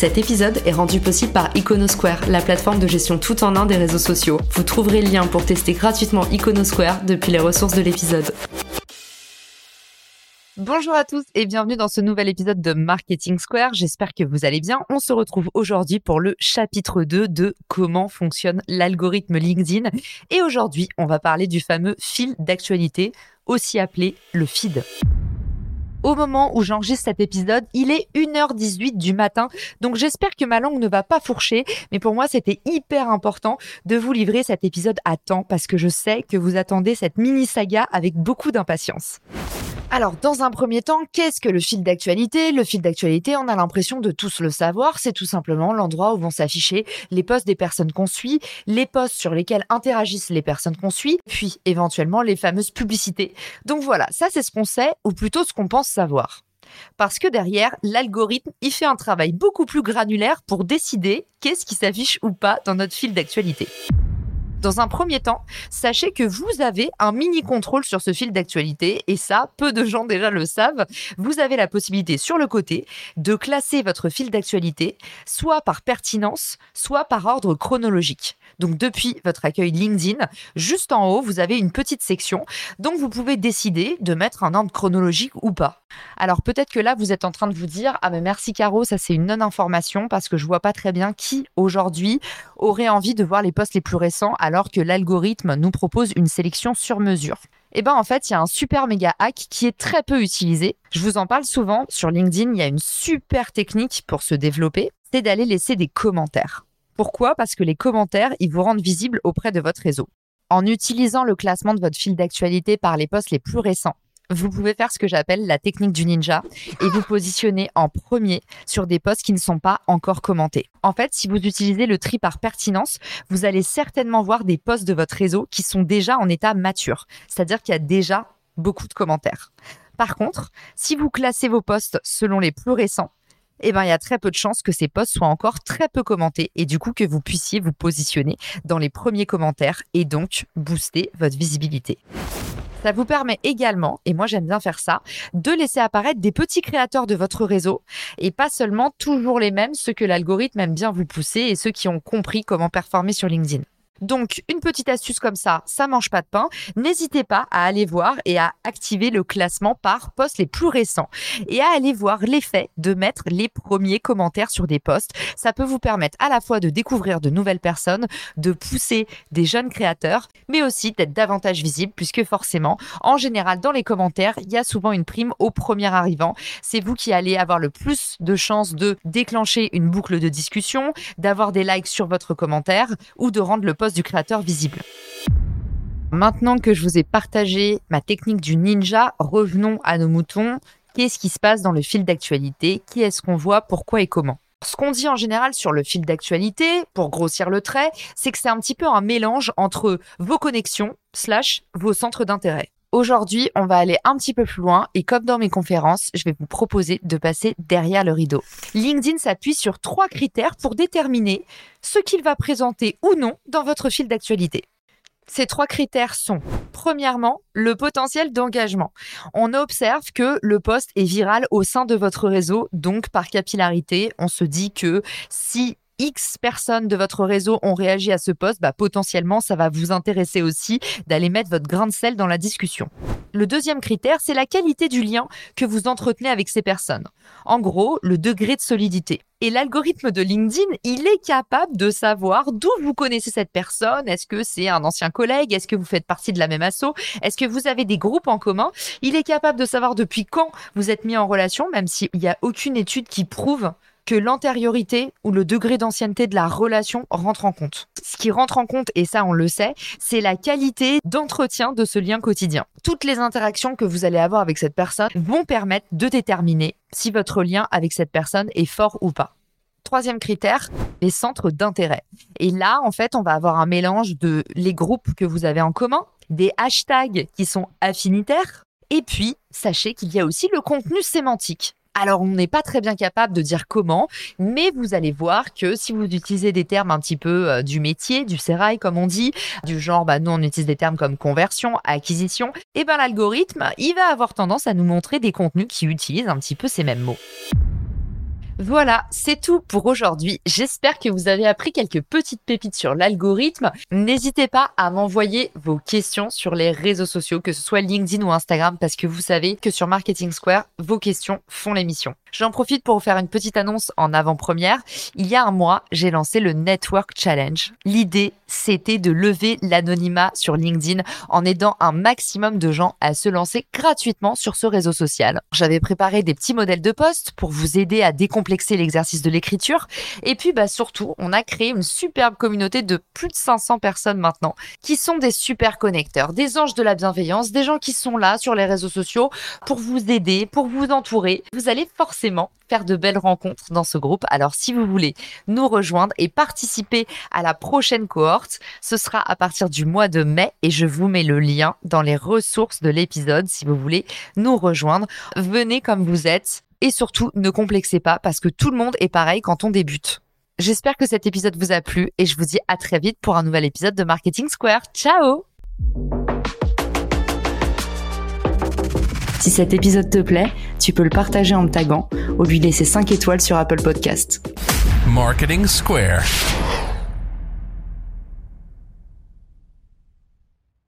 Cet épisode est rendu possible par Iconosquare, la plateforme de gestion tout en un des réseaux sociaux. Vous trouverez le lien pour tester gratuitement Iconosquare depuis les ressources de l'épisode. Bonjour à tous et bienvenue dans ce nouvel épisode de Marketing Square. J'espère que vous allez bien. On se retrouve aujourd'hui pour le chapitre 2 de comment fonctionne l'algorithme LinkedIn. Et aujourd'hui, on va parler du fameux fil d'actualité, aussi appelé le feed au moment où j'enregistre cet épisode. Il est 1h18 du matin, donc j'espère que ma langue ne va pas fourcher, mais pour moi c'était hyper important de vous livrer cet épisode à temps parce que je sais que vous attendez cette mini saga avec beaucoup d'impatience. Alors, dans un premier temps, qu'est-ce que le fil d'actualité? Le fil d'actualité, on a l'impression de tous le savoir, c'est tout simplement l'endroit où vont s'afficher les posts des personnes qu'on suit, les posts sur lesquels interagissent les personnes qu'on suit, puis éventuellement les fameuses publicités. Donc voilà, ça c'est ce qu'on sait, ou plutôt ce qu'on pense savoir. Parce que derrière, l'algorithme, il fait un travail beaucoup plus granulaire pour décider qu'est-ce qui s'affiche ou pas dans notre fil d'actualité. Dans un premier temps, sachez que vous avez un mini contrôle sur ce fil d'actualité et ça, peu de gens déjà le savent. Vous avez la possibilité sur le côté de classer votre fil d'actualité soit par pertinence, soit par ordre chronologique. Donc depuis votre accueil LinkedIn, juste en haut, vous avez une petite section. Donc vous pouvez décider de mettre un ordre chronologique ou pas. Alors peut-être que là, vous êtes en train de vous dire, ah mais merci Caro, ça c'est une non-information parce que je vois pas très bien qui aujourd'hui aurait envie de voir les posts les plus récents alors que l'algorithme nous propose une sélection sur mesure. Eh ben en fait, il y a un super méga hack qui est très peu utilisé. Je vous en parle souvent sur LinkedIn, il y a une super technique pour se développer, c'est d'aller laisser des commentaires. Pourquoi? Parce que les commentaires, ils vous rendent visibles auprès de votre réseau. En utilisant le classement de votre fil d'actualité par les posts les plus récents, vous pouvez faire ce que j'appelle la technique du ninja et vous positionner en premier sur des posts qui ne sont pas encore commentés. En fait, si vous utilisez le tri par pertinence, vous allez certainement voir des posts de votre réseau qui sont déjà en état mature, c'est-à-dire qu'il y a déjà beaucoup de commentaires. Par contre, si vous classez vos posts selon les plus récents, eh ben, il y a très peu de chances que ces posts soient encore très peu commentés et du coup que vous puissiez vous positionner dans les premiers commentaires et donc booster votre visibilité. Ça vous permet également, et moi j'aime bien faire ça, de laisser apparaître des petits créateurs de votre réseau et pas seulement toujours les mêmes, ceux que l'algorithme aime bien vous pousser et ceux qui ont compris comment performer sur LinkedIn. Donc, une petite astuce comme ça, ça mange pas de pain. N'hésitez pas à aller voir et à activer le classement par posts les plus récents et à aller voir l'effet de mettre les premiers commentaires sur des posts. Ça peut vous permettre à la fois de découvrir de nouvelles personnes, de pousser des jeunes créateurs, mais aussi d'être davantage visible puisque forcément, en général, dans les commentaires, il y a souvent une prime au premier arrivant. C'est vous qui allez avoir le plus de chances de déclencher une boucle de discussion, d'avoir des likes sur votre commentaire ou de rendre le post du créateur visible. Maintenant que je vous ai partagé ma technique du ninja, revenons à nos moutons. Qu'est-ce qui se passe dans le fil d'actualité? Qui est-ce qu'on voit? Pourquoi et comment? Ce qu'on dit en général sur le fil d'actualité, pour grossir le trait, c'est que c'est un petit peu un mélange entre vos connexions slash vos centres d'intérêt. Aujourd'hui, on va aller un petit peu plus loin et comme dans mes conférences, je vais vous proposer de passer derrière le rideau. LinkedIn s'appuie sur trois critères pour déterminer ce qu'il va présenter ou non dans votre fil d'actualité. Ces trois critères sont, premièrement, le potentiel d'engagement. On observe que le poste est viral au sein de votre réseau, donc par capillarité, on se dit que si X personnes de votre réseau ont réagi à ce poste, bah, potentiellement, ça va vous intéresser aussi d'aller mettre votre grain de sel dans la discussion. Le deuxième critère, c'est la qualité du lien que vous entretenez avec ces personnes. En gros, le degré de solidité. Et l'algorithme de LinkedIn, il est capable de savoir d'où vous connaissez cette personne. Est-ce que c'est un ancien collègue? Est-ce que vous faites partie de la même asso? Est-ce que vous avez des groupes en commun? Il est capable de savoir depuis quand vous êtes mis en relation, même s'il n'y a aucune étude qui prouve que l'antériorité ou le degré d'ancienneté de la relation rentre en compte. Ce qui rentre en compte, et ça on le sait, c'est la qualité d'entretien de ce lien quotidien. Toutes les interactions que vous allez avoir avec cette personne vont permettre de déterminer si votre lien avec cette personne est fort ou pas. Troisième critère, les centres d'intérêt. Et là, en fait, on va avoir un mélange de les groupes que vous avez en commun, des hashtags qui sont affinitaires. Et puis, sachez qu'il y a aussi le contenu sémantique. Alors, on n'est pas très bien capable de dire comment, mais vous allez voir que si vous utilisez des termes un petit peu euh, du métier, du sérail, comme on dit, du genre, bah, nous, on utilise des termes comme conversion, acquisition, et ben l'algorithme, il va avoir tendance à nous montrer des contenus qui utilisent un petit peu ces mêmes mots. Voilà, c'est tout pour aujourd'hui. J'espère que vous avez appris quelques petites pépites sur l'algorithme. N'hésitez pas à m'envoyer vos questions sur les réseaux sociaux, que ce soit LinkedIn ou Instagram, parce que vous savez que sur Marketing Square, vos questions font l'émission. J'en profite pour vous faire une petite annonce en avant-première. Il y a un mois, j'ai lancé le Network Challenge. L'idée, c'était de lever l'anonymat sur LinkedIn en aidant un maximum de gens à se lancer gratuitement sur ce réseau social. J'avais préparé des petits modèles de poste pour vous aider à décomplexer l'exercice de l'écriture. Et puis, bah, surtout, on a créé une superbe communauté de plus de 500 personnes maintenant qui sont des super connecteurs, des anges de la bienveillance, des gens qui sont là sur les réseaux sociaux pour vous aider, pour vous entourer. Vous allez forcément faire de belles rencontres dans ce groupe. Alors, si vous voulez nous rejoindre et participer à la prochaine cohorte, ce sera à partir du mois de mai et je vous mets le lien dans les ressources de l'épisode si vous voulez nous rejoindre. Venez comme vous êtes et surtout ne complexez pas parce que tout le monde est pareil quand on débute. J'espère que cet épisode vous a plu et je vous dis à très vite pour un nouvel épisode de Marketing Square. Ciao Si cet épisode te plaît, tu peux le partager en me taguant ou lui laisser 5 étoiles sur Apple Podcast. Marketing Square.